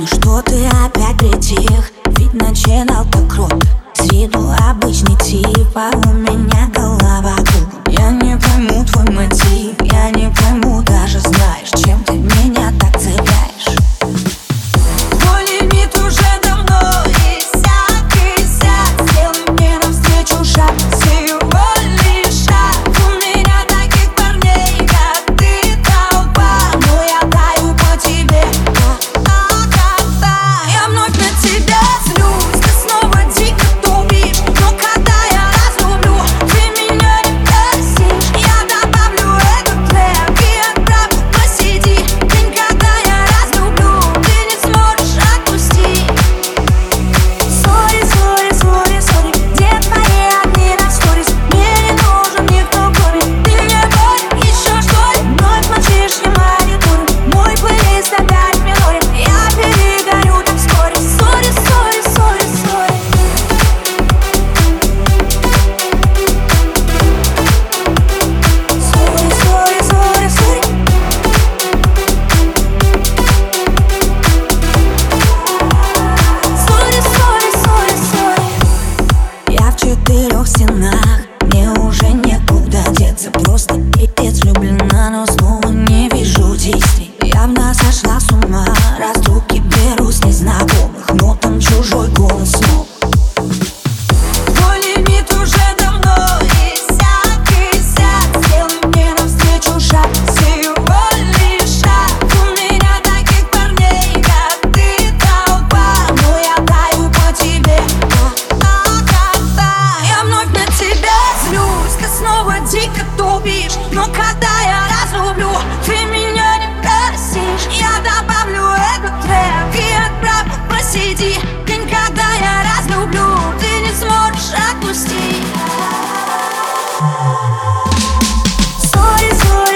Ну что ты опять притих? Ведь начинал так крут С виду обычный тип, а он дико тупишь Но когда я разрублю, ты меня не просишь. Я добавлю этот трек и отправлю просиди День, когда я разлюблю, ты не сможешь отпустить. Sorry, sorry.